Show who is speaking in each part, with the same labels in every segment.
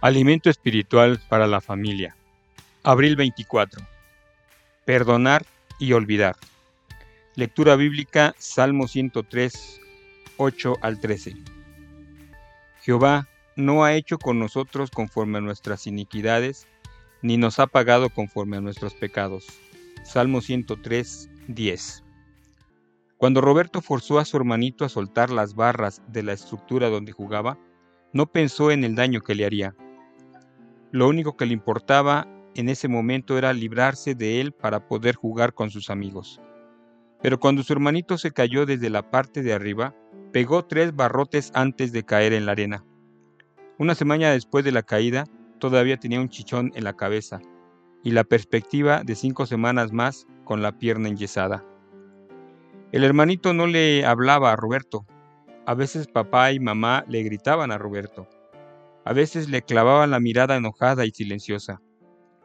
Speaker 1: Alimento espiritual para la familia. Abril 24. Perdonar y olvidar. Lectura bíblica Salmo 103, 8 al 13. Jehová no ha hecho con nosotros conforme a nuestras iniquidades, ni nos ha pagado conforme a nuestros pecados. Salmo 103, 10. Cuando Roberto forzó a su hermanito a soltar las barras de la estructura donde jugaba, no pensó en el daño que le haría. Lo único que le importaba en ese momento era librarse de él para poder jugar con sus amigos. Pero cuando su hermanito se cayó desde la parte de arriba, pegó tres barrotes antes de caer en la arena. Una semana después de la caída, todavía tenía un chichón en la cabeza y la perspectiva de cinco semanas más con la pierna enyesada. El hermanito no le hablaba a Roberto. A veces papá y mamá le gritaban a Roberto. A veces le clavaban la mirada enojada y silenciosa.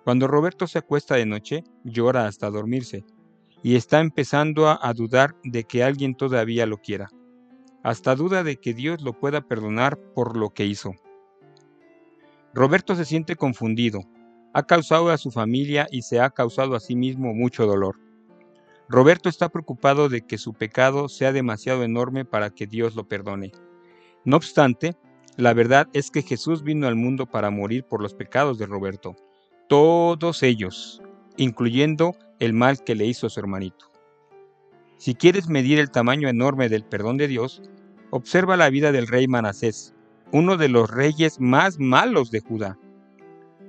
Speaker 1: Cuando Roberto se acuesta de noche, llora hasta dormirse, y está empezando a, a, dudar de que alguien todavía lo quiera. Hasta duda de que Dios lo pueda perdonar por lo que hizo. Roberto se siente confundido. Ha causado a su familia y se ha causado a sí mismo mucho dolor. Roberto está preocupado de que su pecado sea demasiado enorme para que Dios lo perdone. No obstante, la verdad es que Jesús vino al mundo para morir por los pecados de Roberto, todos ellos, incluyendo el mal que le hizo a su hermanito. Si quieres medir el tamaño enorme del perdón de Dios, observa la vida del rey Manasés, uno de los reyes más malos de Judá.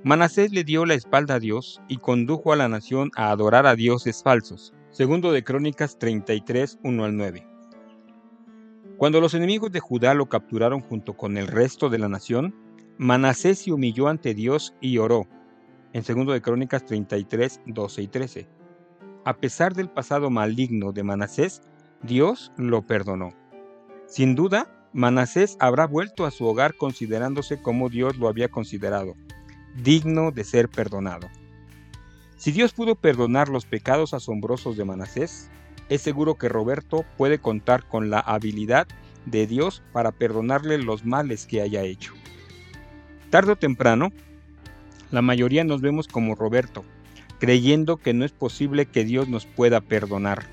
Speaker 1: Manasés le dio la espalda a Dios y condujo a la nación a adorar a dioses falsos. Segundo de Crónicas 33, 1 al 9. Cuando los enemigos de Judá lo capturaron junto con el resto de la nación, Manasés se humilló ante Dios y oró. En segundo de Crónicas 33, 12 y 13. A pesar del pasado maligno de Manasés, Dios lo perdonó. Sin duda, Manasés habrá vuelto a su hogar considerándose como Dios lo había considerado, digno de ser perdonado. Si Dios pudo perdonar los pecados asombrosos de Manasés, es seguro que Roberto puede contar con la habilidad de Dios para perdonarle los males que haya hecho. Tarde o temprano, la mayoría nos vemos como Roberto, creyendo que no es posible que Dios nos pueda perdonar.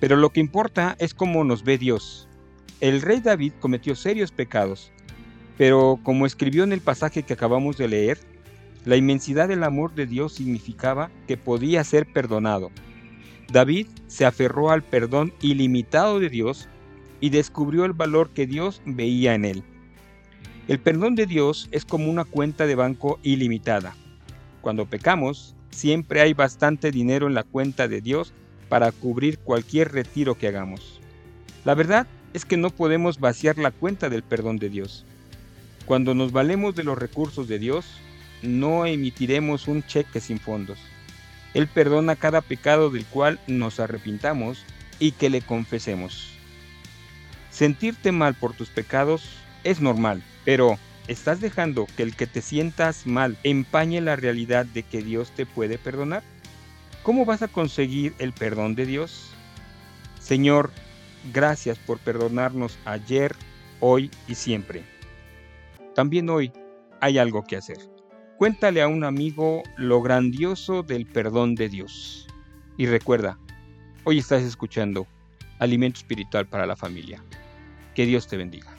Speaker 1: Pero lo que importa es cómo nos ve Dios. El rey David cometió serios pecados, pero como escribió en el pasaje que acabamos de leer, la inmensidad del amor de Dios significaba que podía ser perdonado. David se aferró al perdón ilimitado de Dios y descubrió el valor que Dios veía en él. El perdón de Dios es como una cuenta de banco ilimitada. Cuando pecamos, siempre hay bastante dinero en la cuenta de Dios para cubrir cualquier retiro que hagamos. La verdad es que no podemos vaciar la cuenta del perdón de Dios. Cuando nos valemos de los recursos de Dios, no emitiremos un cheque sin fondos. Él perdona cada pecado del cual nos arrepintamos y que le confesemos. Sentirte mal por tus pecados es normal, pero ¿estás dejando que el que te sientas mal empañe la realidad de que Dios te puede perdonar? ¿Cómo vas a conseguir el perdón de Dios? Señor, gracias por perdonarnos ayer, hoy y siempre. También hoy hay algo que hacer. Cuéntale a un amigo lo grandioso del perdón de Dios. Y recuerda, hoy estás escuchando Alimento Espiritual para la Familia. Que Dios te bendiga.